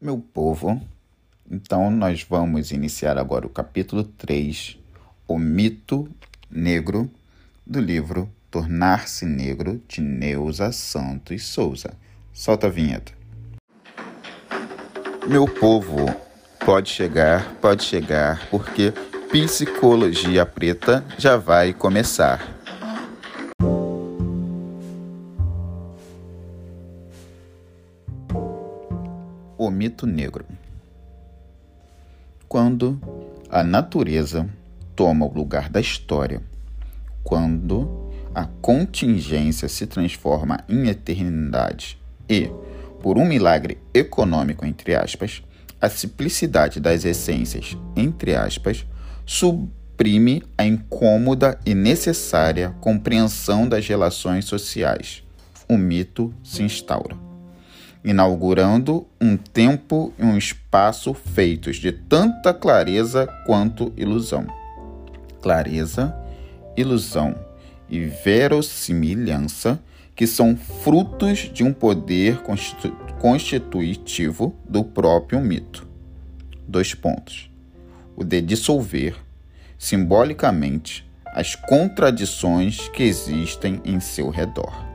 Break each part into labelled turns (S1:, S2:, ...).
S1: Meu povo, então nós vamos iniciar agora o capítulo 3, O Mito Negro, do livro Tornar-se Negro, de Neuza Santos Souza. Solta a vinheta. Meu povo, pode chegar, pode chegar, porque Psicologia Preta já vai começar. Mito negro. Quando a natureza toma o lugar da história, quando a contingência se transforma em eternidade e, por um milagre econômico, entre aspas, a simplicidade das essências, entre aspas, suprime a incômoda e necessária compreensão das relações sociais. O mito se instaura inaugurando um tempo e um espaço feitos de tanta clareza quanto ilusão. Clareza, ilusão e verossimilhança que são frutos de um poder constitu constitutivo do próprio mito. Dois pontos. O de dissolver, simbolicamente, as contradições que existem em seu redor.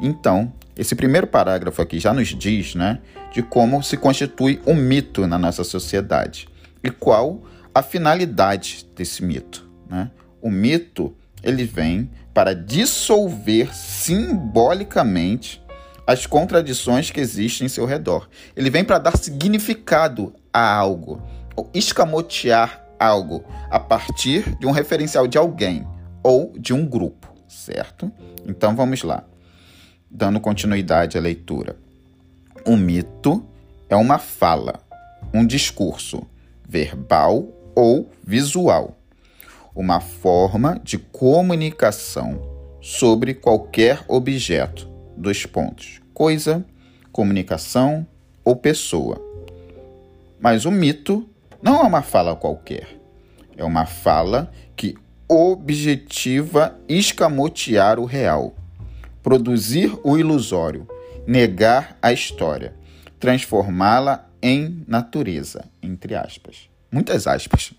S1: Então, esse primeiro parágrafo aqui já nos diz, né, de como se constitui um mito na nossa sociedade e qual a finalidade desse mito, né? O mito, ele vem para dissolver simbolicamente as contradições que existem em seu redor. Ele vem para dar significado a algo, ou escamotear algo a partir de um referencial de alguém ou de um grupo, certo? Então vamos lá dando continuidade à leitura. Um mito é uma fala, um discurso verbal ou visual, uma forma de comunicação sobre qualquer objeto, dois pontos, coisa, comunicação ou pessoa. Mas o mito não é uma fala qualquer. É uma fala que objetiva escamotear o real produzir o ilusório, negar a história, transformá-la em natureza, entre aspas. Muitas aspas.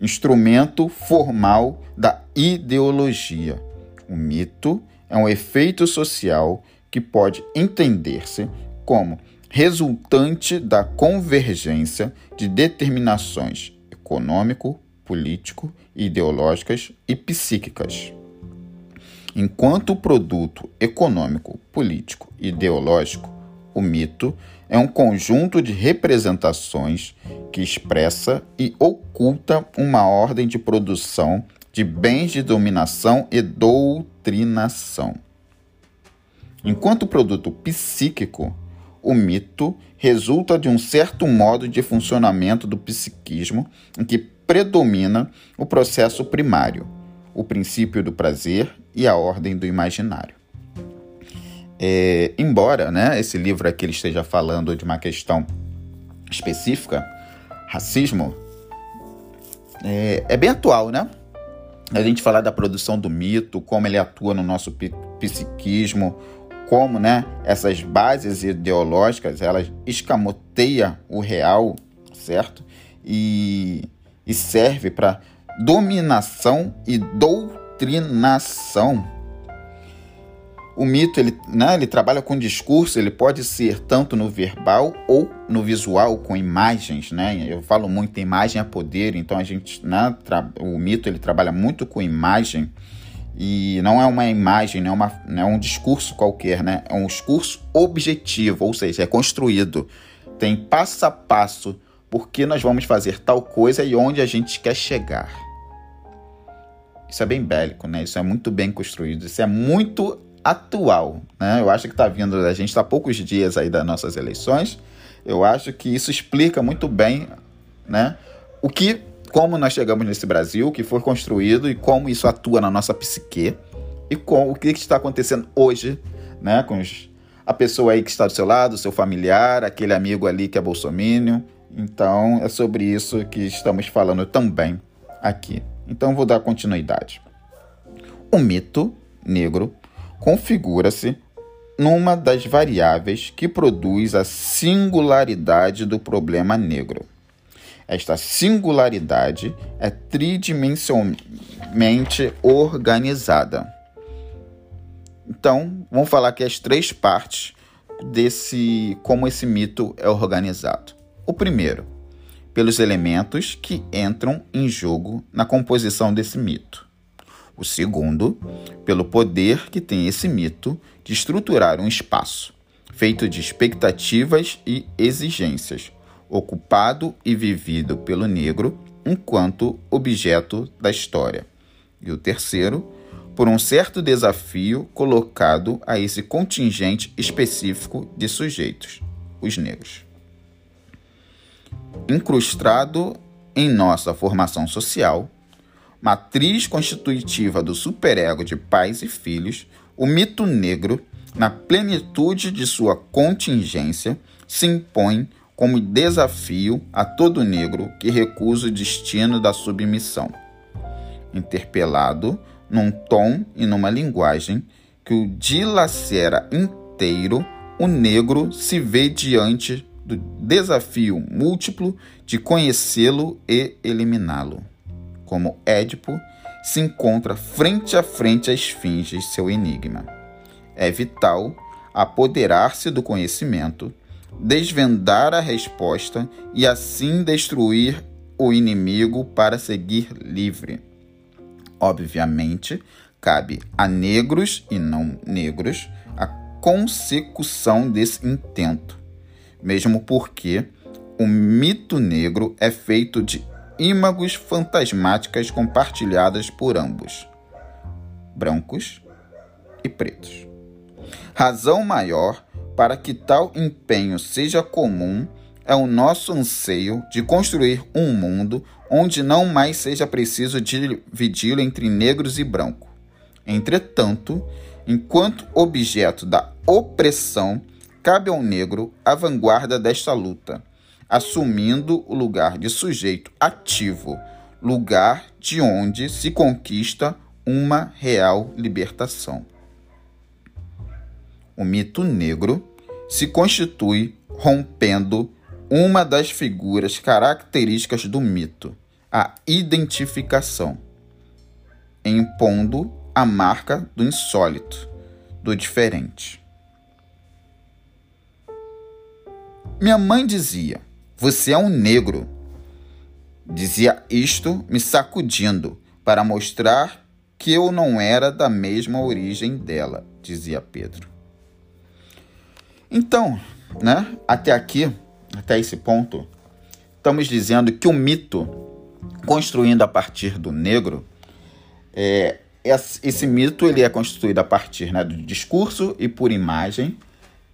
S1: Instrumento formal da ideologia. O mito é um efeito social que pode entender-se como resultante da convergência de determinações econômico, político, ideológicas e psíquicas. Enquanto produto econômico, político e ideológico, o mito é um conjunto de representações que expressa e oculta uma ordem de produção de bens de dominação e doutrinação. Enquanto produto psíquico, o mito resulta de um certo modo de funcionamento do psiquismo em que predomina o processo primário, o princípio do prazer e a ordem do imaginário. É, embora né, esse livro aqui esteja falando de uma questão específica, racismo, é, é bem atual, né? A gente falar da produção do mito, como ele atua no nosso psiquismo, como né, essas bases ideológicas elas escamoteiam o real, certo? E, e serve para dominação e doutrinação. O mito ele, né, ele trabalha com discurso, ele pode ser tanto no verbal ou no visual, com imagens. Né? Eu falo muito imagem é poder, então a gente, né, o mito ele trabalha muito com imagem e não é uma imagem, não é, uma, não é um discurso qualquer, né? é um discurso objetivo, ou seja, é construído, tem passo a passo por que nós vamos fazer tal coisa e onde a gente quer chegar. Isso é bem bélico, né? Isso é muito bem construído, isso é muito atual, né? Eu acho que está vindo, a gente está poucos dias aí das nossas eleições. Eu acho que isso explica muito bem, né? O que, como nós chegamos nesse Brasil, que foi construído e como isso atua na nossa psique e com o que está acontecendo hoje, né? Com os, a pessoa aí que está do seu lado, seu familiar, aquele amigo ali que é bolsomínio, então, é sobre isso que estamos falando também aqui. Então, vou dar continuidade. O mito negro configura-se numa das variáveis que produz a singularidade do problema negro. Esta singularidade é tridimensionalmente organizada. Então, vamos falar aqui as três partes desse como esse mito é organizado. O primeiro, pelos elementos que entram em jogo na composição desse mito. O segundo, pelo poder que tem esse mito de estruturar um espaço, feito de expectativas e exigências, ocupado e vivido pelo negro enquanto objeto da história. E o terceiro, por um certo desafio colocado a esse contingente específico de sujeitos, os negros. Incrustado em nossa formação social, matriz constitutiva do superego de pais e filhos, o mito negro, na plenitude de sua contingência, se impõe como desafio a todo negro que recusa o destino da submissão. Interpelado num tom e numa linguagem que o dilacera inteiro, o negro se vê diante do desafio múltiplo de conhecê-lo e eliminá-lo como Édipo, se encontra frente a frente à esfinge seu enigma. É vital apoderar-se do conhecimento, desvendar a resposta e assim destruir o inimigo para seguir livre. Obviamente, cabe a negros e não negros a consecução desse intento, mesmo porque o mito negro é feito de ímagos fantasmáticas compartilhadas por ambos, brancos e pretos. Razão maior para que tal empenho seja comum é o nosso anseio de construir um mundo onde não mais seja preciso dividi-lo entre negros e branco. Entretanto, enquanto objeto da opressão, cabe ao negro a vanguarda desta luta assumindo o lugar de sujeito ativo, lugar de onde se conquista uma real libertação. O mito negro se constitui rompendo uma das figuras características do mito, a identificação, impondo a marca do insólito, do diferente. Minha mãe dizia: você é um negro. Dizia isto me sacudindo para mostrar que eu não era da mesma origem dela, dizia Pedro. Então, né, até aqui, até esse ponto, estamos dizendo que o mito, construindo a partir do negro, é, esse mito ele é constituído a partir né, do discurso e por imagem,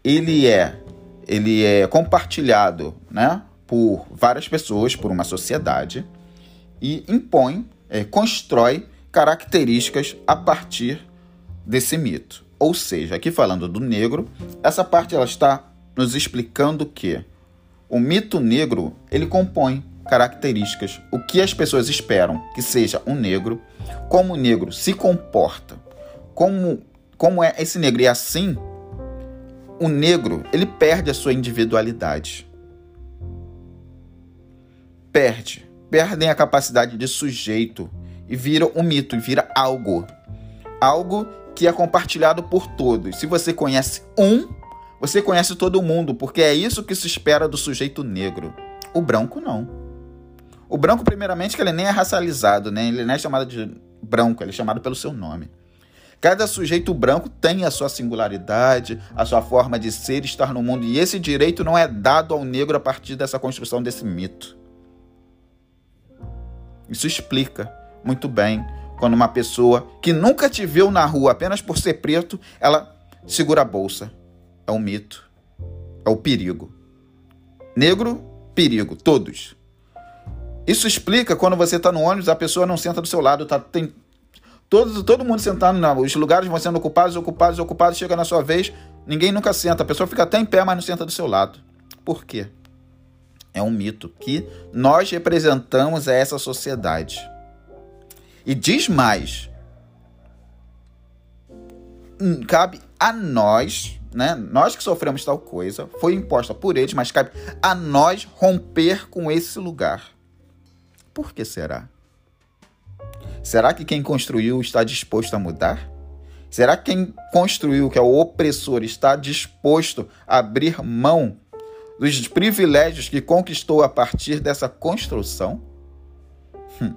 S1: ele é ele é compartilhado, né, por várias pessoas, por uma sociedade, e impõe, é, constrói características a partir desse mito. Ou seja, aqui falando do negro, essa parte ela está nos explicando que o mito negro ele compõe características, o que as pessoas esperam que seja um negro, como o negro se comporta, como como é esse negro e assim o negro ele perde a sua individualidade perde, perdem a capacidade de sujeito e viram um mito, e vira algo. Algo que é compartilhado por todos. Se você conhece um, você conhece todo mundo, porque é isso que se espera do sujeito negro. O branco não. O branco, primeiramente, que ele nem é racializado, né? Ele não é chamado de branco, ele é chamado pelo seu nome. Cada sujeito branco tem a sua singularidade, a sua forma de ser e estar no mundo, e esse direito não é dado ao negro a partir dessa construção desse mito. Isso explica muito bem quando uma pessoa que nunca te viu na rua apenas por ser preto, ela segura a bolsa. É um mito. É o perigo. Negro, perigo, todos. Isso explica quando você está no ônibus, a pessoa não senta do seu lado, tá, tem todo, todo mundo sentando, não, os lugares vão sendo ocupados, ocupados, ocupados, chega na sua vez, ninguém nunca senta, a pessoa fica até em pé, mas não senta do seu lado. Por quê? É um mito que nós representamos a essa sociedade. E diz mais: hum, cabe a nós, né? Nós que sofremos tal coisa, foi imposta por eles, mas cabe a nós romper com esse lugar. Por que será? Será que quem construiu está disposto a mudar? Será que quem construiu, que é o opressor, está disposto a abrir mão dos privilégios que conquistou a partir dessa construção? Hum.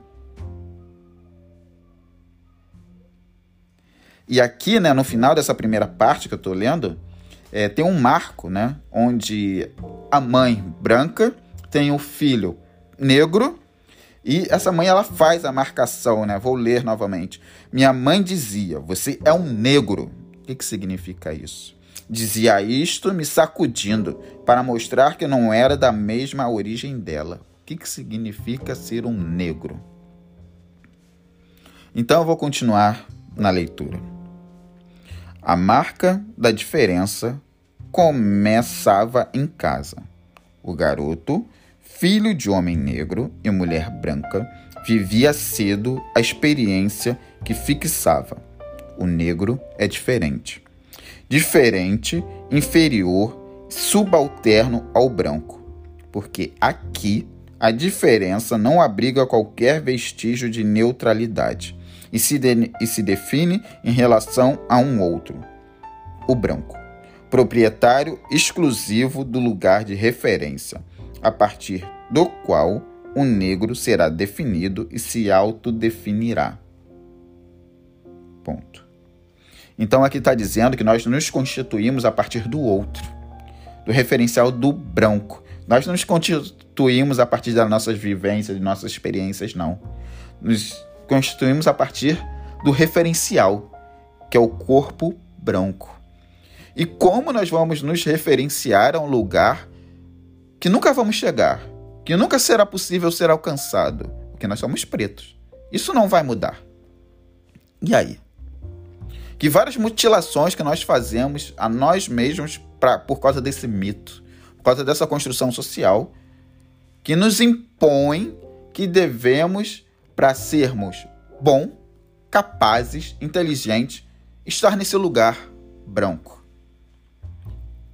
S1: E aqui, né, no final dessa primeira parte que eu estou lendo, é, tem um marco, né, onde a mãe branca tem o filho negro e essa mãe ela faz a marcação, né? Vou ler novamente. Minha mãe dizia: Você é um negro. O que, que significa isso? Dizia isto me sacudindo para mostrar que não era da mesma origem dela. O que, que significa ser um negro? Então eu vou continuar na leitura. A marca da diferença começava em casa. O garoto filho de homem negro e mulher branca, vivia cedo a experiência que fixava. O negro é diferente. Diferente, inferior, subalterno ao branco. Porque aqui a diferença não abriga qualquer vestígio de neutralidade e se, de, e se define em relação a um outro, o branco, proprietário exclusivo do lugar de referência a partir do qual o negro será definido e se autodefinirá. Ponto. Então aqui está dizendo que nós nos constituímos a partir do outro, do referencial do branco. Nós não nos constituímos a partir das nossas vivências, de nossas experiências, não. Nos constituímos a partir do referencial, que é o corpo branco. E como nós vamos nos referenciar a um lugar que nunca vamos chegar, que nunca será possível ser alcançado, porque nós somos pretos. Isso não vai mudar. E aí? Que várias mutilações que nós fazemos a nós mesmos pra, por causa desse mito, por causa dessa construção social, que nos impõe que devemos, para sermos bom, capazes, inteligentes, estar nesse lugar branco.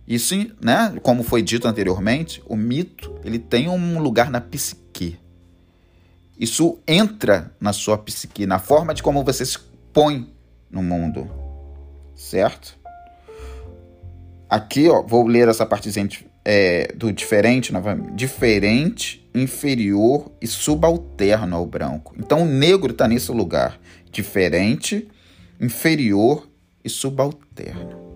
S1: Isso, né, como foi dito anteriormente, o mito ele tem um lugar na psique. Isso entra na sua psique, na forma de como você se põe no mundo, certo? Aqui, ó, vou ler essa partezinha é, do diferente novamente. Diferente, inferior e subalterno ao branco. Então, o negro está nesse lugar. Diferente, inferior e subalterno.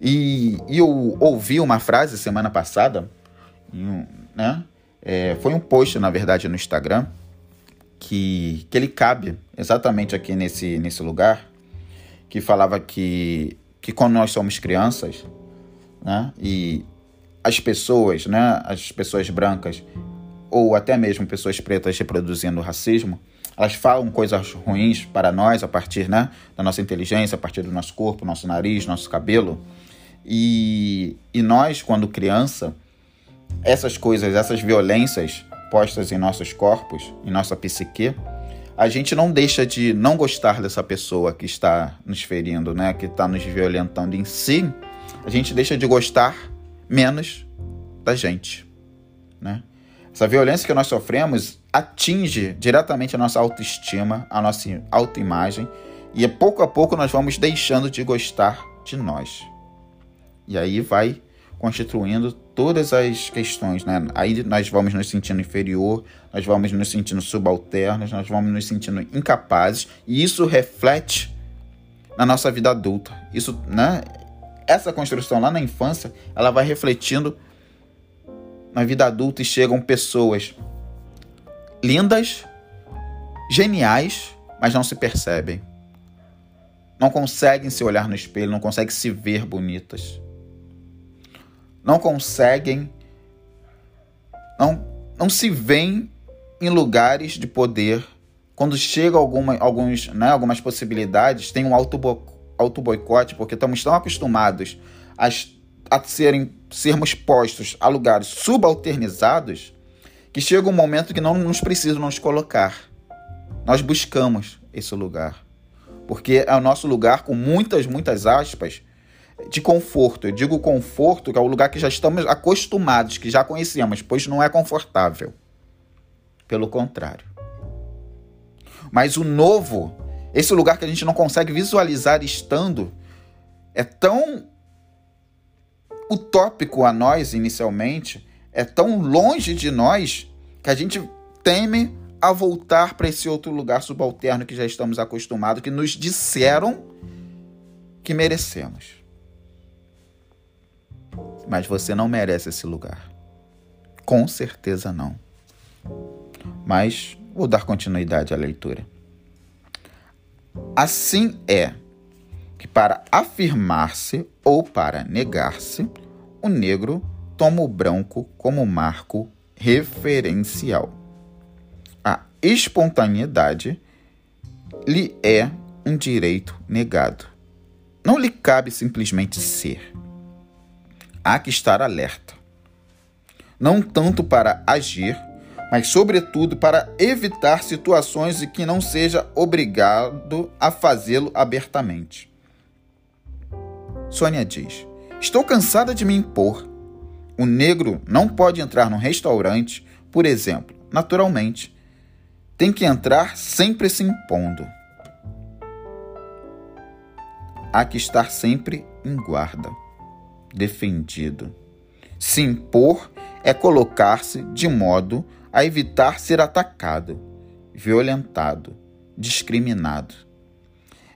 S1: E, e eu ouvi uma frase semana passada, né? É, foi um post, na verdade, no Instagram, que, que ele cabe exatamente aqui nesse, nesse lugar, que falava que, que quando nós somos crianças, né? E as pessoas, né? As pessoas brancas, ou até mesmo pessoas pretas reproduzindo racismo, elas falam coisas ruins para nós a partir né, da nossa inteligência, a partir do nosso corpo, nosso nariz, nosso cabelo. E, e nós, quando criança, essas coisas, essas violências postas em nossos corpos, em nossa psique, a gente não deixa de não gostar dessa pessoa que está nos ferindo, né? Que está nos violentando em si. A gente deixa de gostar menos da gente, né? Essa violência que nós sofremos atinge diretamente a nossa autoestima, a nossa autoimagem, e pouco a pouco nós vamos deixando de gostar de nós. E aí vai constituindo todas as questões, né? Aí nós vamos nos sentindo inferior, nós vamos nos sentindo subalternos, nós vamos nos sentindo incapazes, e isso reflete na nossa vida adulta. Isso, né? Essa construção lá na infância, ela vai refletindo na vida adulta e chegam pessoas lindas, geniais, mas não se percebem. Não conseguem se olhar no espelho, não conseguem se ver bonitas não conseguem, não, não se veem em lugares de poder. Quando chega alguma, alguns, né, algumas possibilidades, tem um auto-boicote, porque estamos tão acostumados a, a serem, sermos postos a lugares subalternizados que chega um momento que não nos precisam nos colocar. Nós buscamos esse lugar. porque é o nosso lugar com muitas, muitas aspas de conforto. Eu digo conforto, que é o lugar que já estamos acostumados, que já conhecemos, pois não é confortável. Pelo contrário. Mas o novo, esse lugar que a gente não consegue visualizar estando, é tão utópico a nós inicialmente, é tão longe de nós que a gente teme a voltar para esse outro lugar subalterno que já estamos acostumados, que nos disseram que merecemos. Mas você não merece esse lugar. Com certeza não. Mas vou dar continuidade à leitura. Assim é que, para afirmar-se ou para negar-se, o negro toma o branco como marco referencial. A espontaneidade lhe é um direito negado. Não lhe cabe simplesmente ser. Há que estar alerta. Não tanto para agir, mas, sobretudo, para evitar situações em que não seja obrigado a fazê-lo abertamente. Sônia diz: Estou cansada de me impor. O negro não pode entrar num restaurante, por exemplo, naturalmente. Tem que entrar sempre se impondo. Há que estar sempre em guarda, defendido. Se impor é colocar-se de modo a evitar ser atacado, violentado, discriminado.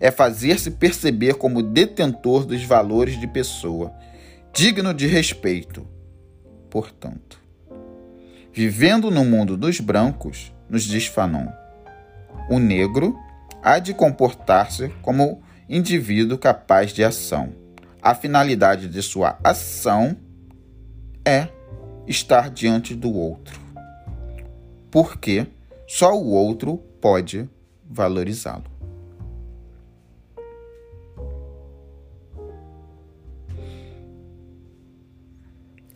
S1: É fazer-se perceber como detentor dos valores de pessoa, digno de respeito. Portanto, vivendo no mundo dos brancos, nos diz Fanon, o negro há de comportar-se como indivíduo capaz de ação. A finalidade de sua ação é estar diante do outro porque só o outro pode valorizá-lo.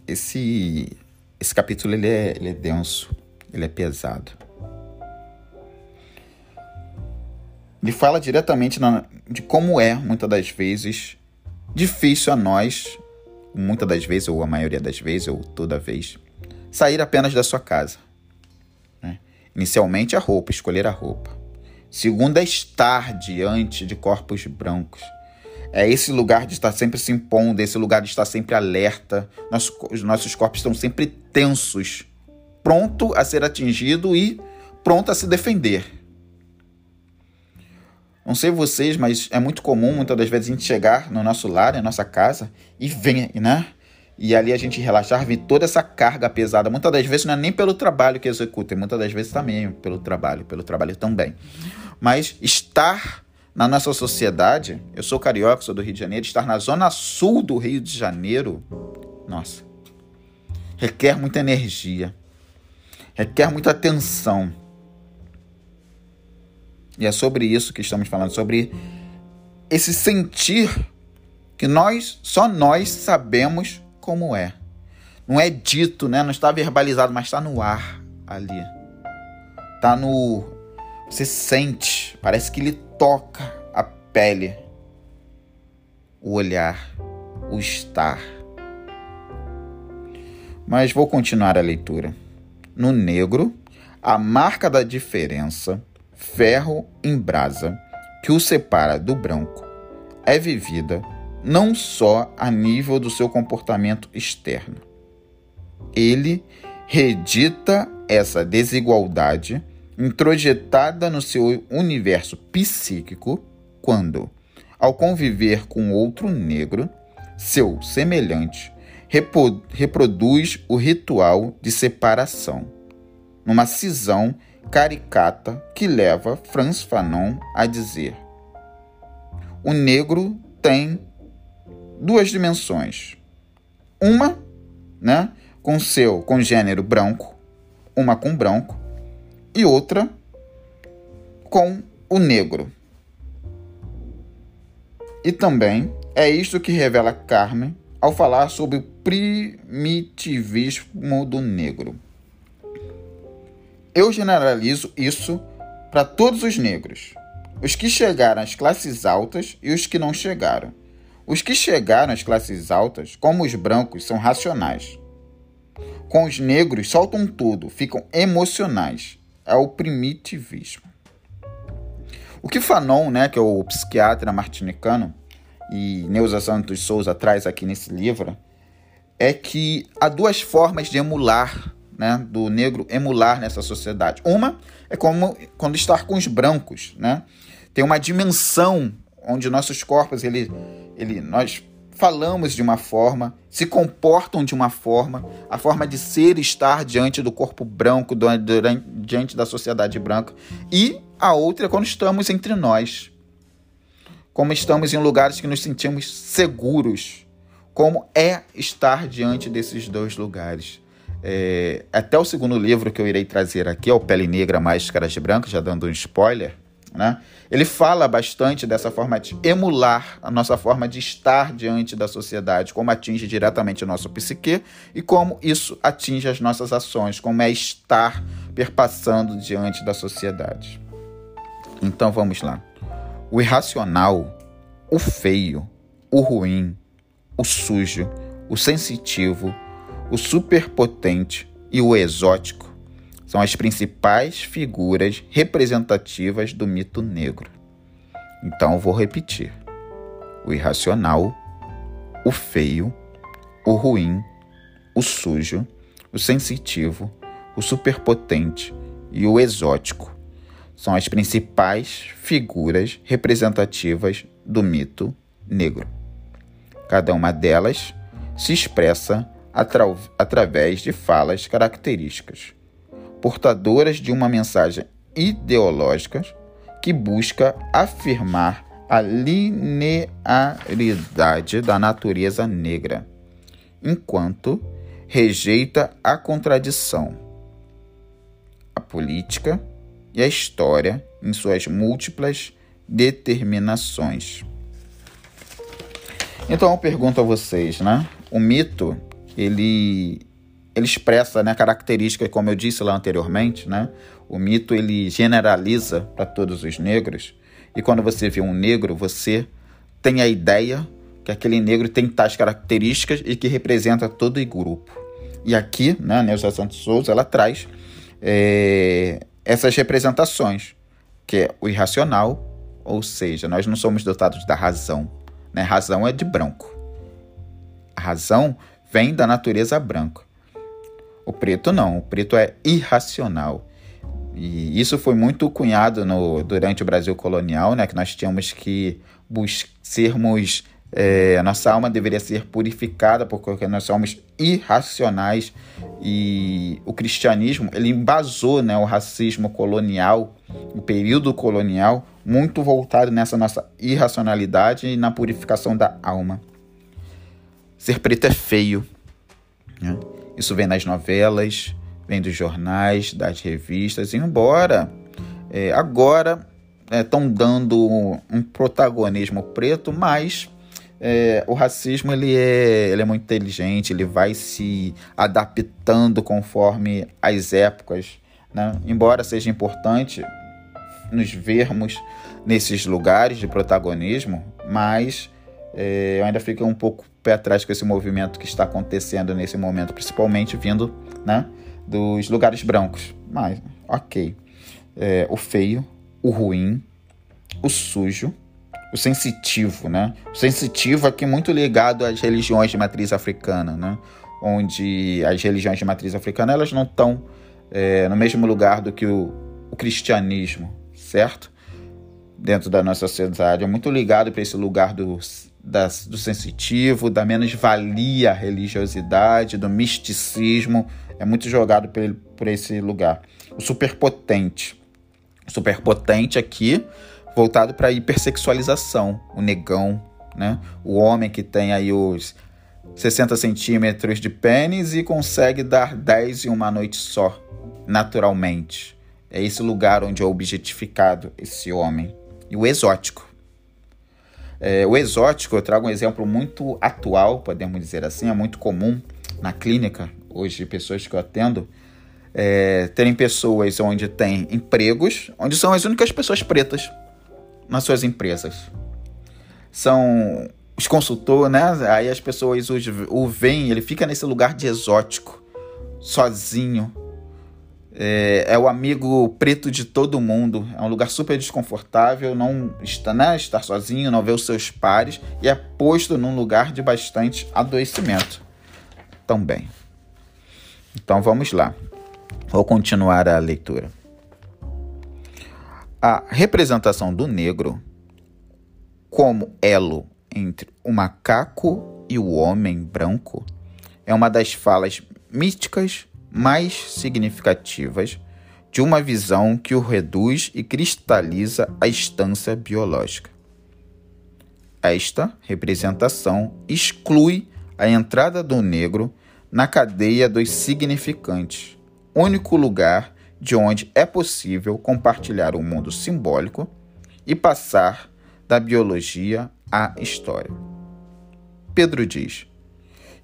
S1: Esse, esse capítulo ele é, ele é denso, ele é pesado. Ele fala diretamente na, de como é, muitas das vezes, difícil a nós, muitas das vezes, ou a maioria das vezes, ou toda vez, sair apenas da sua casa. Inicialmente a roupa, escolher a roupa. Segundo é estar diante de corpos brancos. É esse lugar de estar sempre se impondo, esse lugar de estar sempre alerta. Nossos, os nossos corpos estão sempre tensos, pronto a ser atingido e pronto a se defender. Não sei vocês, mas é muito comum muitas das vezes a gente chegar no nosso lar, na nossa casa, e vem, né? e ali a gente relaxar, vir toda essa carga pesada. Muitas das vezes não é nem pelo trabalho que executa, muitas das vezes também pelo trabalho, pelo trabalho também. Mas estar na nossa sociedade, eu sou carioca, sou do Rio de Janeiro, estar na zona sul do Rio de Janeiro, nossa, requer muita energia, requer muita atenção. E é sobre isso que estamos falando, sobre esse sentir que nós, só nós sabemos como é. Não é dito, né? Não está verbalizado, mas está no ar ali. Tá no. Você sente, parece que ele toca a pele, o olhar, o estar. Mas vou continuar a leitura. No negro, a marca da diferença, ferro em brasa, que o separa do branco, é vivida não só a nível do seu comportamento externo. Ele redita essa desigualdade introjetada no seu universo psíquico quando, ao conviver com outro negro, seu semelhante, reproduz o ritual de separação, numa cisão caricata que leva Franz Fanon a dizer: o negro tem duas dimensões. Uma, né, com seu congênero branco, uma com branco, e outra com o negro. E também é isto que revela Carmen ao falar sobre o primitivismo do negro. Eu generalizo isso para todos os negros, os que chegaram às classes altas e os que não chegaram. Os que chegaram às classes altas, como os brancos, são racionais. Com os negros, soltam tudo, ficam emocionais. É o primitivismo. O que Fanon, né, que é o psiquiatra martinicano, e Neuza Santos Souza traz aqui nesse livro, é que há duas formas de emular, né, do negro emular nessa sociedade. Uma é como quando estar com os brancos, né? Tem uma dimensão onde nossos corpos, ele, ele, nós falamos de uma forma, se comportam de uma forma, a forma de ser e estar diante do corpo branco, diante da sociedade branca, e a outra é quando estamos entre nós. Como estamos em lugares que nos sentimos seguros. Como é estar diante desses dois lugares. É, até o segundo livro que eu irei trazer aqui, é o Pele Negra, Máscaras Brancas, já dando um spoiler, né? Ele fala bastante dessa forma de emular a nossa forma de estar diante da sociedade, como atinge diretamente o nosso psique e como isso atinge as nossas ações, como é estar perpassando diante da sociedade. Então vamos lá. O irracional, o feio, o ruim, o sujo, o sensitivo, o superpotente e o exótico são as principais figuras representativas do mito negro. Então vou repetir: o irracional, o feio, o ruim, o sujo, o sensitivo, o superpotente e o exótico são as principais figuras representativas do mito negro. Cada uma delas se expressa atra através de falas características portadoras de uma mensagem ideológica que busca afirmar a linearidade da natureza negra, enquanto rejeita a contradição, a política e a história em suas múltiplas determinações. Então eu pergunto a vocês, né? O mito, ele ele expressa né, características, como eu disse lá anteriormente, né? O mito ele generaliza para todos os negros. E quando você vê um negro, você tem a ideia que aquele negro tem tais características e que representa todo o grupo. E aqui, né, Neuza Santos Souza, ela traz é, essas representações, que é o irracional, ou seja, nós não somos dotados da razão. Né? Razão é de branco. A razão vem da natureza branca. O preto não, o preto é irracional. E isso foi muito cunhado no, durante o Brasil colonial, né, que nós tínhamos que sermos. É, a nossa alma deveria ser purificada porque nós somos irracionais e o cristianismo ele embasou né, o racismo colonial, o período colonial, muito voltado nessa nossa irracionalidade e na purificação da alma. Ser preto é feio. Né? Isso vem nas novelas, vem dos jornais, das revistas, embora é, agora estão é, dando um protagonismo preto, mas é, o racismo ele é, ele é muito inteligente, ele vai se adaptando conforme as épocas. Né? Embora seja importante nos vermos nesses lugares de protagonismo, mas é, eu ainda fico um pouco pé atrás com esse movimento que está acontecendo nesse momento, principalmente vindo né, dos lugares brancos. Mas, ok. É, o feio, o ruim, o sujo, o sensitivo, né? O sensitivo aqui muito ligado às religiões de matriz africana, né? Onde as religiões de matriz africana elas não estão é, no mesmo lugar do que o, o cristianismo, certo? Dentro da nossa sociedade. É muito ligado para esse lugar do do sensitivo, da menos-valia religiosidade, do misticismo, é muito jogado por, por esse lugar. O superpotente. O superpotente aqui, voltado para a hipersexualização, o negão, né? O homem que tem aí os 60 centímetros de pênis e consegue dar 10 em uma noite só, naturalmente. É esse lugar onde é objetificado esse homem. E o exótico. É, o exótico, eu trago um exemplo muito atual, podemos dizer assim, é muito comum na clínica, hoje, pessoas que eu atendo, é, terem pessoas onde tem empregos, onde são as únicas pessoas pretas. nas suas empresas. São os consultores, né? Aí as pessoas o veem, ele fica nesse lugar de exótico, sozinho. É, é, o amigo preto de todo mundo. É um lugar super desconfortável, não está, né, estar sozinho, não ver os seus pares e é posto num lugar de bastante adoecimento também. Então vamos lá. Vou continuar a leitura. A representação do negro como elo entre o macaco e o homem branco é uma das falas místicas mais significativas de uma visão que o reduz e cristaliza a instância biológica. Esta representação exclui a entrada do negro na cadeia dos significantes, único lugar de onde é possível compartilhar o mundo simbólico e passar da biologia à história. Pedro diz: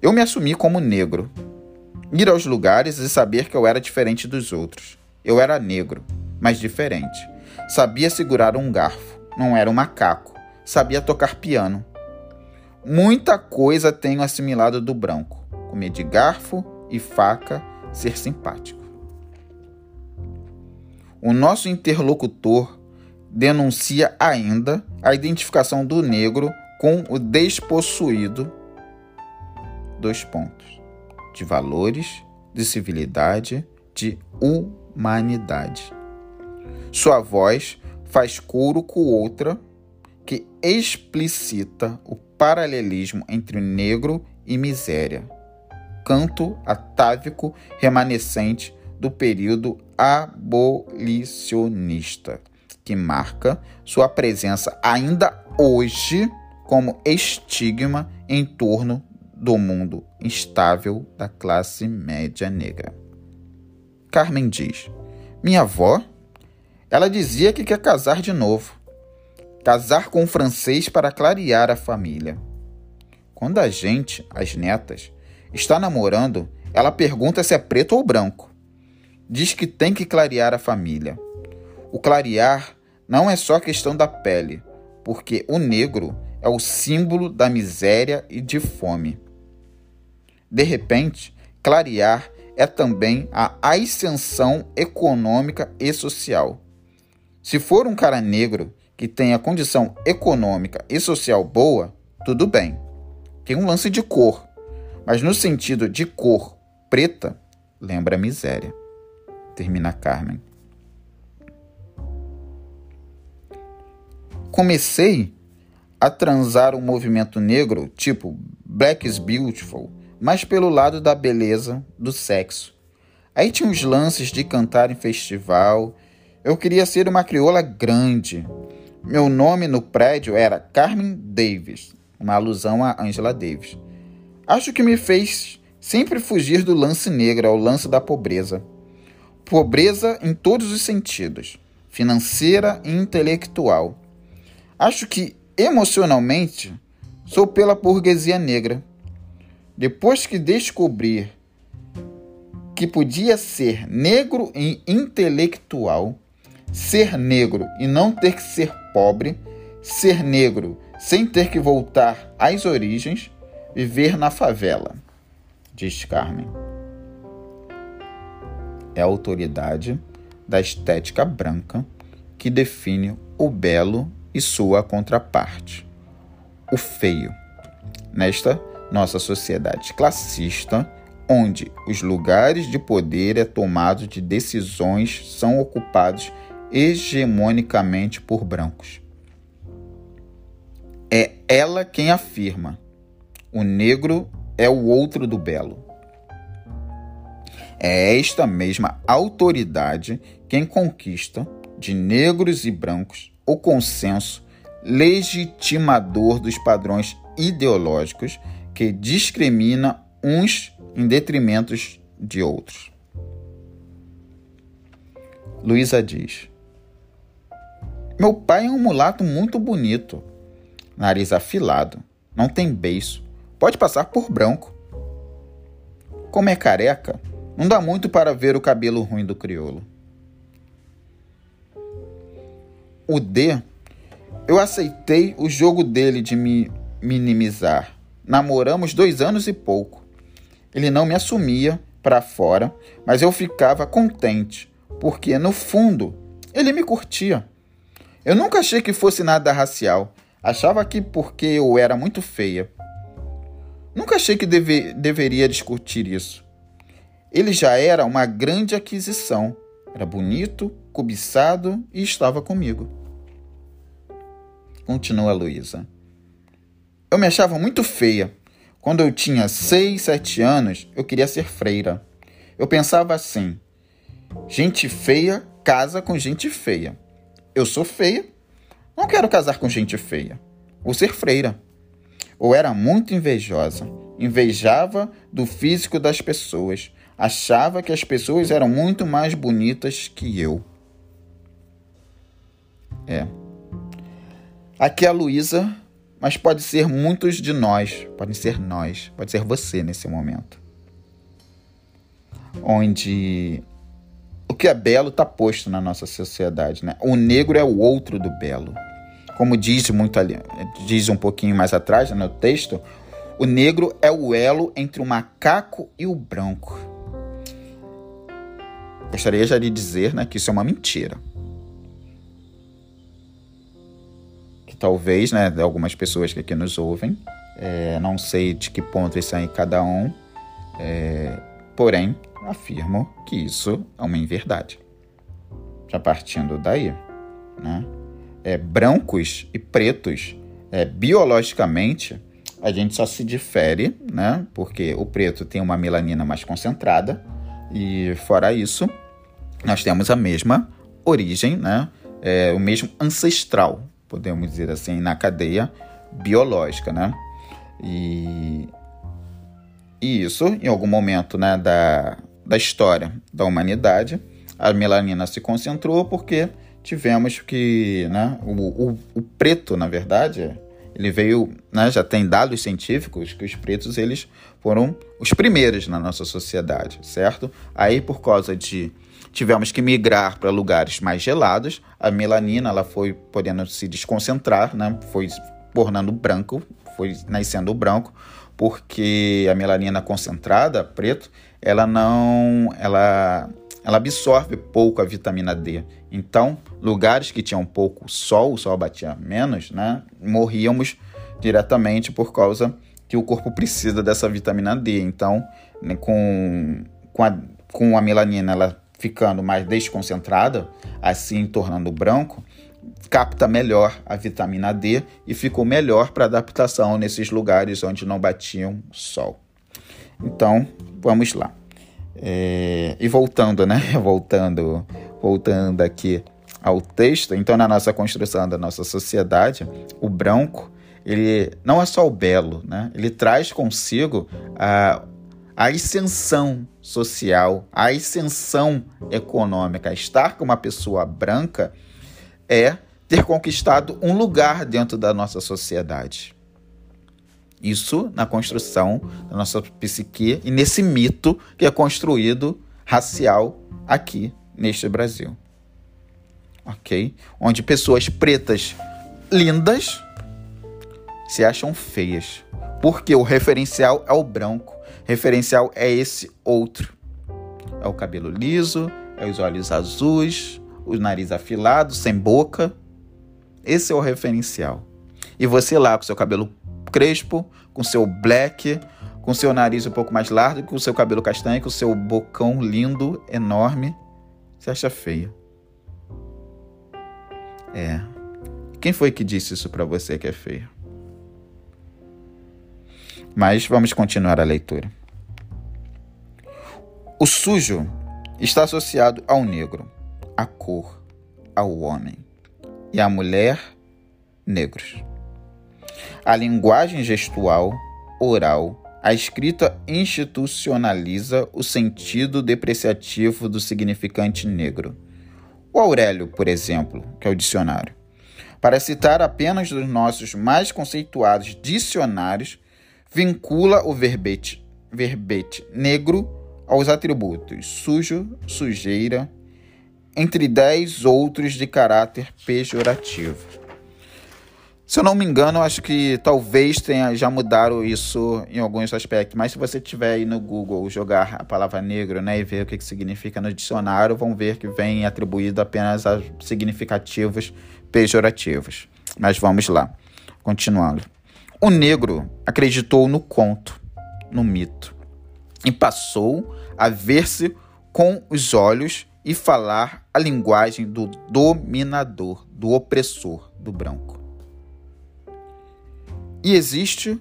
S1: Eu me assumi como negro. Ir aos lugares e saber que eu era diferente dos outros. Eu era negro, mas diferente. Sabia segurar um garfo, não era um macaco. Sabia tocar piano. Muita coisa tenho assimilado do branco. Comer de garfo e faca, ser simpático. O nosso interlocutor denuncia ainda a identificação do negro com o despossuído. Dois pontos. De valores, de civilidade, de humanidade. Sua voz faz coro com outra que explicita o paralelismo entre negro e miséria. Canto atávico remanescente do período abolicionista que marca sua presença ainda hoje como estigma em torno do mundo instável da classe média negra. Carmen diz: Minha avó, ela dizia que quer casar de novo. Casar com um francês para clarear a família. Quando a gente, as netas, está namorando, ela pergunta se é preto ou branco. Diz que tem que clarear a família. O clarear não é só questão da pele, porque o negro é o símbolo da miséria e de fome. De repente, clarear é também a ascensão econômica e social. Se for um cara negro que tenha condição econômica e social boa, tudo bem. Tem um lance de cor, mas no sentido de cor preta, lembra a miséria. Termina Carmen. comecei a transar um movimento negro, tipo Black is Beautiful, mas pelo lado da beleza, do sexo. Aí tinha uns lances de cantar em festival. Eu queria ser uma crioula grande. Meu nome no prédio era Carmen Davis, uma alusão a Angela Davis. Acho que me fez sempre fugir do lance negro ao lance da pobreza. Pobreza em todos os sentidos, financeira e intelectual. Acho que emocionalmente sou pela burguesia negra. Depois que descobrir que podia ser negro e intelectual, ser negro e não ter que ser pobre, ser negro sem ter que voltar às origens, viver na favela, diz Carmen. É a autoridade da estética branca que define o belo e sua contraparte, o feio. Nesta nossa sociedade classista, onde os lugares de poder é tomado de decisões são ocupados hegemonicamente por brancos. É ela quem afirma: o negro é o outro do belo. É esta mesma autoridade quem conquista, de negros e brancos, o consenso legitimador dos padrões ideológicos que discrimina uns em detrimento de outros. Luísa diz: Meu pai é um mulato muito bonito, nariz afilado, não tem beiço, pode passar por branco. Como é careca, não dá muito para ver o cabelo ruim do crioulo. O D Eu aceitei o jogo dele de me minimizar. Namoramos dois anos e pouco. Ele não me assumia para fora, mas eu ficava contente, porque no fundo ele me curtia. Eu nunca achei que fosse nada racial. Achava que porque eu era muito feia. Nunca achei que deve, deveria discutir isso. Ele já era uma grande aquisição. Era bonito, cobiçado e estava comigo. Continua Luísa. Eu me achava muito feia. Quando eu tinha 6, 7 anos, eu queria ser freira. Eu pensava assim: gente feia casa com gente feia. Eu sou feia, não quero casar com gente feia. Vou ser freira. Ou era muito invejosa, invejava do físico das pessoas, achava que as pessoas eram muito mais bonitas que eu. É. Aqui é a Luísa, mas pode ser muitos de nós, podem ser nós, pode ser você nesse momento. Onde o que é belo está posto na nossa sociedade, né? O negro é o outro do belo. Como diz muito ali, diz um pouquinho mais atrás né, no texto, o negro é o elo entre o macaco e o branco. Gostaria já de dizer né, que isso é uma mentira. Talvez, né, de algumas pessoas que aqui nos ouvem. É, não sei de que ponto isso aí cada um, é, porém, afirmo que isso é uma inverdade. Já partindo daí, né, é, brancos e pretos, é, biologicamente, a gente só se difere, né, porque o preto tem uma melanina mais concentrada e, fora isso, nós temos a mesma origem, né, é, o mesmo ancestral, podemos dizer assim, na cadeia biológica, né? E, e isso, em algum momento né, da, da história da humanidade, a melanina se concentrou porque tivemos que, né, o, o, o preto, na verdade, ele veio, né, já tem dados científicos que os pretos eles foram os primeiros na nossa sociedade, certo? Aí por causa de tivemos que migrar para lugares mais gelados. A melanina ela foi podendo se desconcentrar, né? Foi tornando branco, foi nascendo branco, porque a melanina concentrada, preto, ela não, ela ela absorve pouco a vitamina D. Então, lugares que tinham pouco sol, o sol batia menos, né, morríamos diretamente por causa que o corpo precisa dessa vitamina D. Então, né, com, com, a, com a melanina ela ficando mais desconcentrada, assim tornando branco, capta melhor a vitamina D e ficou melhor para adaptação nesses lugares onde não batiam sol. Então, vamos lá. É, e voltando, né? Voltando, voltando aqui ao texto. Então, na nossa construção da nossa sociedade, o branco ele não é só o belo, né? Ele traz consigo a a ascensão social, a ascensão econômica. Estar com uma pessoa branca é ter conquistado um lugar dentro da nossa sociedade. Isso na construção da nossa psique e nesse mito que é construído racial aqui neste Brasil. Ok? Onde pessoas pretas lindas se acham feias. Porque o referencial é o branco referencial é esse outro. É o cabelo liso, é os olhos azuis, o nariz afilado, sem boca. Esse é o referencial. E você lá com seu cabelo crespo, com seu black, com seu nariz um pouco mais largo, com seu cabelo castanho, com seu bocão lindo, enorme, você acha feio. É. Quem foi que disse isso para você que é feio? Mas vamos continuar a leitura. O sujo está associado ao negro, à cor, ao homem e à mulher, negros. A linguagem gestual, oral, a escrita institucionaliza o sentido depreciativo do significante negro. O Aurélio, por exemplo, que é o dicionário, para citar apenas dos nossos mais conceituados dicionários, vincula o verbete, verbete negro aos atributos sujo, sujeira, entre dez outros de caráter pejorativo. Se eu não me engano, acho que talvez tenha já mudaram isso em alguns aspectos. Mas se você tiver aí no Google jogar a palavra negro, né, e ver o que, que significa no dicionário, vão ver que vem atribuído apenas a significativos pejorativos. Mas vamos lá, continuando. O negro acreditou no conto, no mito, e passou a ver-se com os olhos e falar a linguagem do dominador, do opressor, do branco. E existe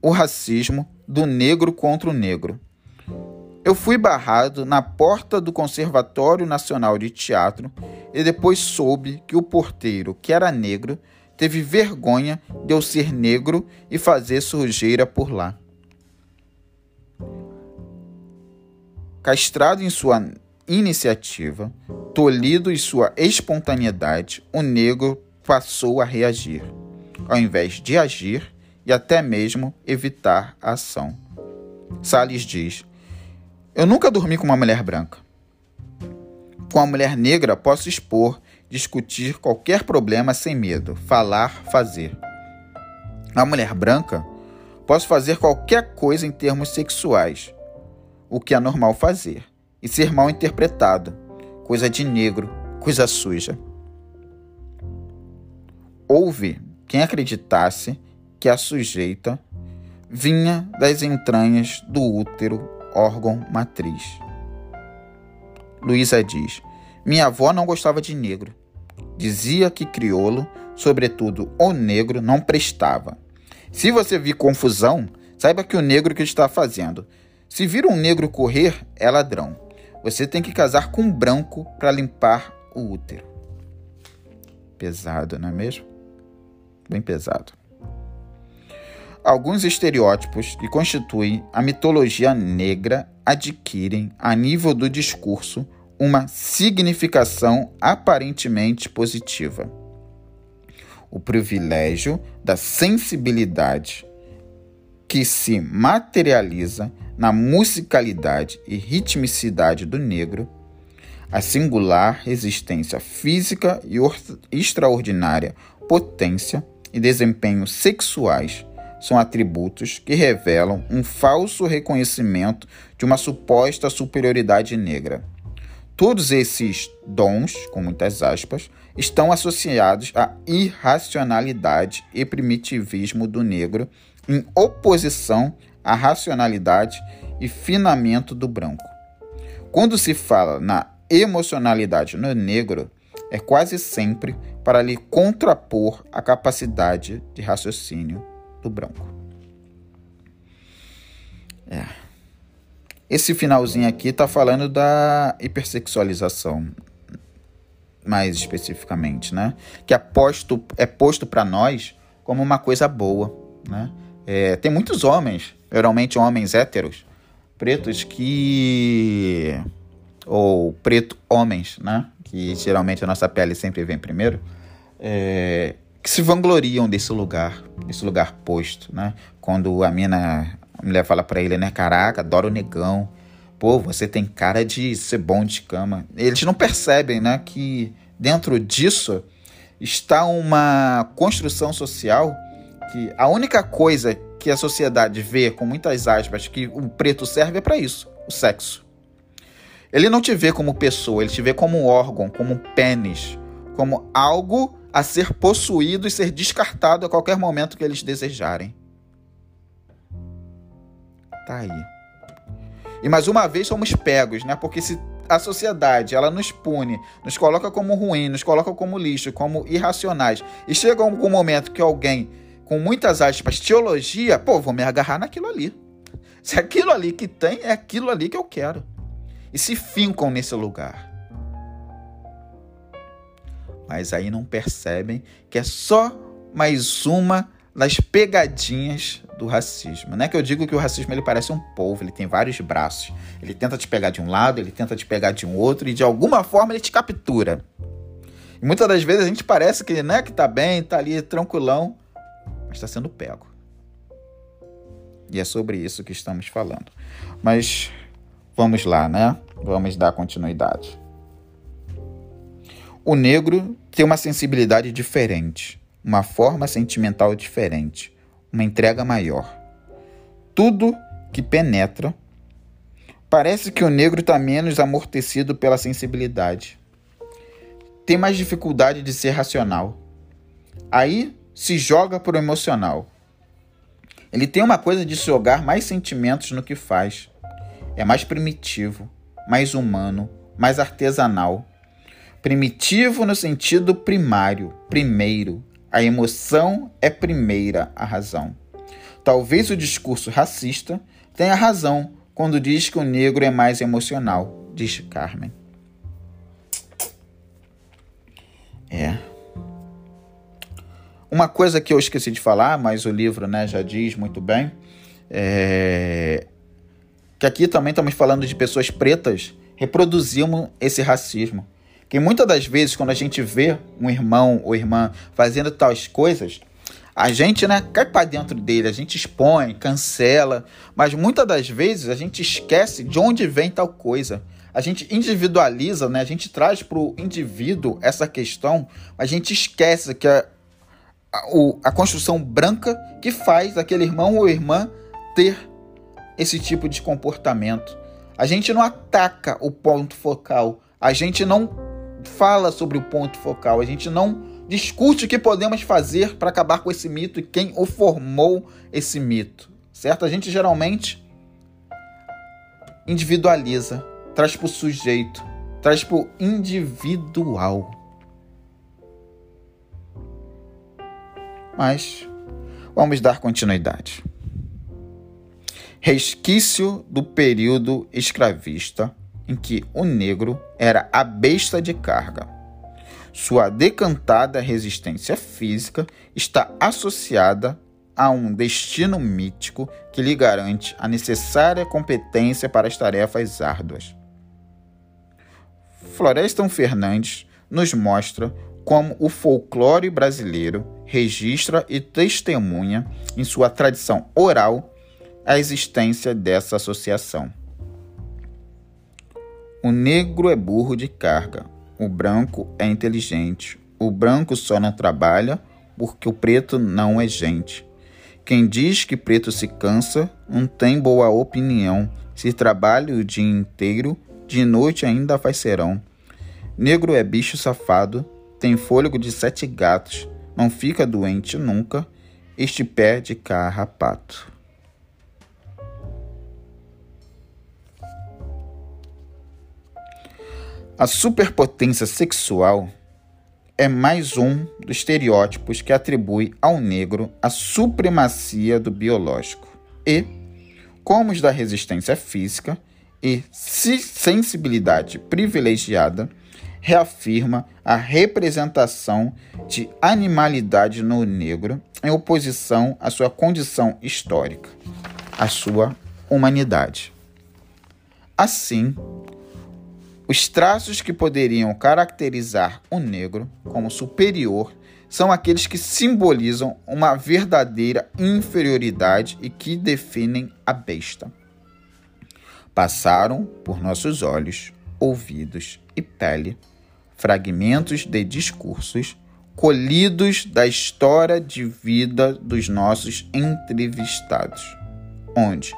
S1: o racismo do negro contra o negro. Eu fui barrado na porta do Conservatório Nacional de Teatro e depois soube que o porteiro, que era negro, teve vergonha de eu ser negro e fazer sujeira por lá. Castrado em sua iniciativa, tolhido em sua espontaneidade, o negro passou a reagir, ao invés de agir, e até mesmo evitar a ação. Salles diz: Eu nunca dormi com uma mulher branca. Com a mulher negra, posso expor, discutir qualquer problema sem medo, falar, fazer. A mulher branca, posso fazer qualquer coisa em termos sexuais, o que é normal fazer, e ser mal interpretado, coisa de negro, coisa suja. Houve quem acreditasse que a sujeita vinha das entranhas do útero, órgão matriz. Luísa diz: Minha avó não gostava de negro. Dizia que crioulo, sobretudo o negro, não prestava. Se você vir confusão, saiba que o negro que está fazendo. Se vir um negro correr, é ladrão. Você tem que casar com um branco para limpar o útero. Pesado, não é mesmo? Bem pesado. Alguns estereótipos que constituem a mitologia negra adquirem, a nível do discurso, uma significação aparentemente positiva. O privilégio da sensibilidade que se materializa na musicalidade e ritmicidade do negro, a singular resistência física e extraordinária potência e desempenho sexuais são atributos que revelam um falso reconhecimento de uma suposta superioridade negra. Todos esses dons, com muitas aspas, estão associados à irracionalidade e primitivismo do negro, em oposição à racionalidade e finamento do branco. Quando se fala na emocionalidade no negro, é quase sempre para lhe contrapor a capacidade de raciocínio do branco. É. Esse finalzinho aqui está falando da hipersexualização, mais especificamente, né? Que é posto, é posto para nós como uma coisa boa, né? É, tem muitos homens, geralmente homens héteros, pretos que ou preto homens, né? Que geralmente a nossa pele sempre vem primeiro. É, que se vangloriam desse lugar, desse lugar posto, né? Quando a mina, a mulher fala para ele, né? Caraca, adoro o negão. Pô, você tem cara de ser bom de cama. Eles não percebem, né? Que dentro disso está uma construção social que a única coisa que a sociedade vê, com muitas aspas, que o preto serve é para isso, o sexo. Ele não te vê como pessoa, ele te vê como um órgão, como um pênis, como algo a ser possuído e ser descartado a qualquer momento que eles desejarem. Tá aí. E mais uma vez somos pegos, né? Porque se a sociedade ela nos pune, nos coloca como ruim, nos coloca como lixo, como irracionais, e chega algum momento que alguém com muitas aspas teologia, pô, vou me agarrar naquilo ali. Se aquilo ali que tem é aquilo ali que eu quero. E se fincam nesse lugar mas aí não percebem que é só mais uma das pegadinhas do racismo. Não é que eu digo que o racismo ele parece um povo, ele tem vários braços. Ele tenta te pegar de um lado, ele tenta te pegar de um outro e de alguma forma ele te captura. E muitas das vezes a gente parece que, né, que tá bem, tá ali tranquilão, mas está sendo pego. E é sobre isso que estamos falando. Mas vamos lá, né? Vamos dar continuidade. O negro tem uma sensibilidade diferente, uma forma sentimental diferente, uma entrega maior. Tudo que penetra. Parece que o negro está menos amortecido pela sensibilidade. Tem mais dificuldade de ser racional. Aí se joga para o emocional. Ele tem uma coisa de jogar mais sentimentos no que faz. É mais primitivo, mais humano, mais artesanal. Primitivo no sentido primário, primeiro. A emoção é primeira a razão. Talvez o discurso racista tenha razão quando diz que o negro é mais emocional, diz Carmen. É. Uma coisa que eu esqueci de falar, mas o livro né, já diz muito bem, é que aqui também estamos falando de pessoas pretas reproduzimos esse racismo. Que muitas das vezes, quando a gente vê um irmão ou irmã fazendo tais coisas, a gente né, cai para dentro dele, a gente expõe, cancela, mas muitas das vezes a gente esquece de onde vem tal coisa. A gente individualiza, né? a gente traz para o indivíduo essa questão, a gente esquece que a, a, a construção branca que faz aquele irmão ou irmã ter esse tipo de comportamento. A gente não ataca o ponto focal, a gente não fala sobre o ponto focal, a gente não discute o que podemos fazer para acabar com esse mito e quem o formou esse mito, certo? A gente geralmente individualiza, traz para o sujeito, traz para o individual. Mas vamos dar continuidade. Resquício do período escravista em que o negro era a besta de carga. Sua decantada resistência física está associada a um destino mítico que lhe garante a necessária competência para as tarefas árduas. Florestan Fernandes nos mostra como o folclore brasileiro registra e testemunha em sua tradição oral a existência dessa associação. O negro é burro de carga, o branco é inteligente. O branco só não trabalha porque o preto não é gente. Quem diz que preto se cansa não tem boa opinião. Se trabalha o dia inteiro, de noite ainda faz serão. Negro é bicho safado, tem fôlego de sete gatos, não fica doente nunca, este pé de carrapato. A superpotência sexual é mais um dos estereótipos que atribui ao negro a supremacia do biológico e, como os da resistência física e sensibilidade privilegiada, reafirma a representação de animalidade no negro em oposição à sua condição histórica, à sua humanidade. Assim, os traços que poderiam caracterizar o negro como superior são aqueles que simbolizam uma verdadeira inferioridade e que definem a besta. Passaram por nossos olhos, ouvidos e pele fragmentos de discursos colhidos da história de vida dos nossos entrevistados, onde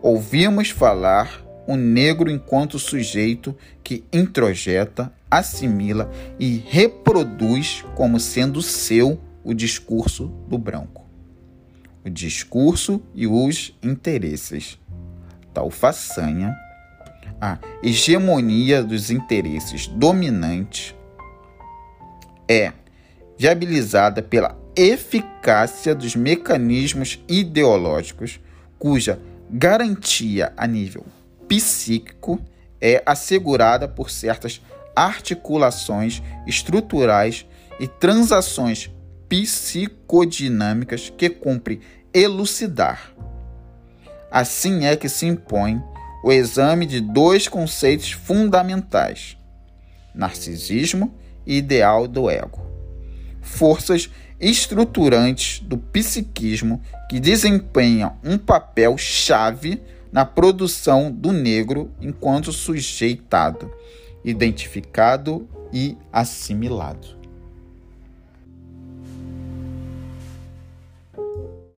S1: ouvimos falar o negro enquanto sujeito que introjeta, assimila e reproduz como sendo seu o discurso do branco. O discurso e os interesses. Tal façanha, a hegemonia dos interesses dominantes é viabilizada pela eficácia dos mecanismos ideológicos cuja garantia a nível psíquico é assegurada por certas articulações estruturais e transações psicodinâmicas que cumpre elucidar. Assim é que se impõe o exame de dois conceitos fundamentais: narcisismo e ideal do ego. Forças estruturantes do psiquismo que desempenham um papel chave na produção do negro enquanto sujeitado, identificado e assimilado.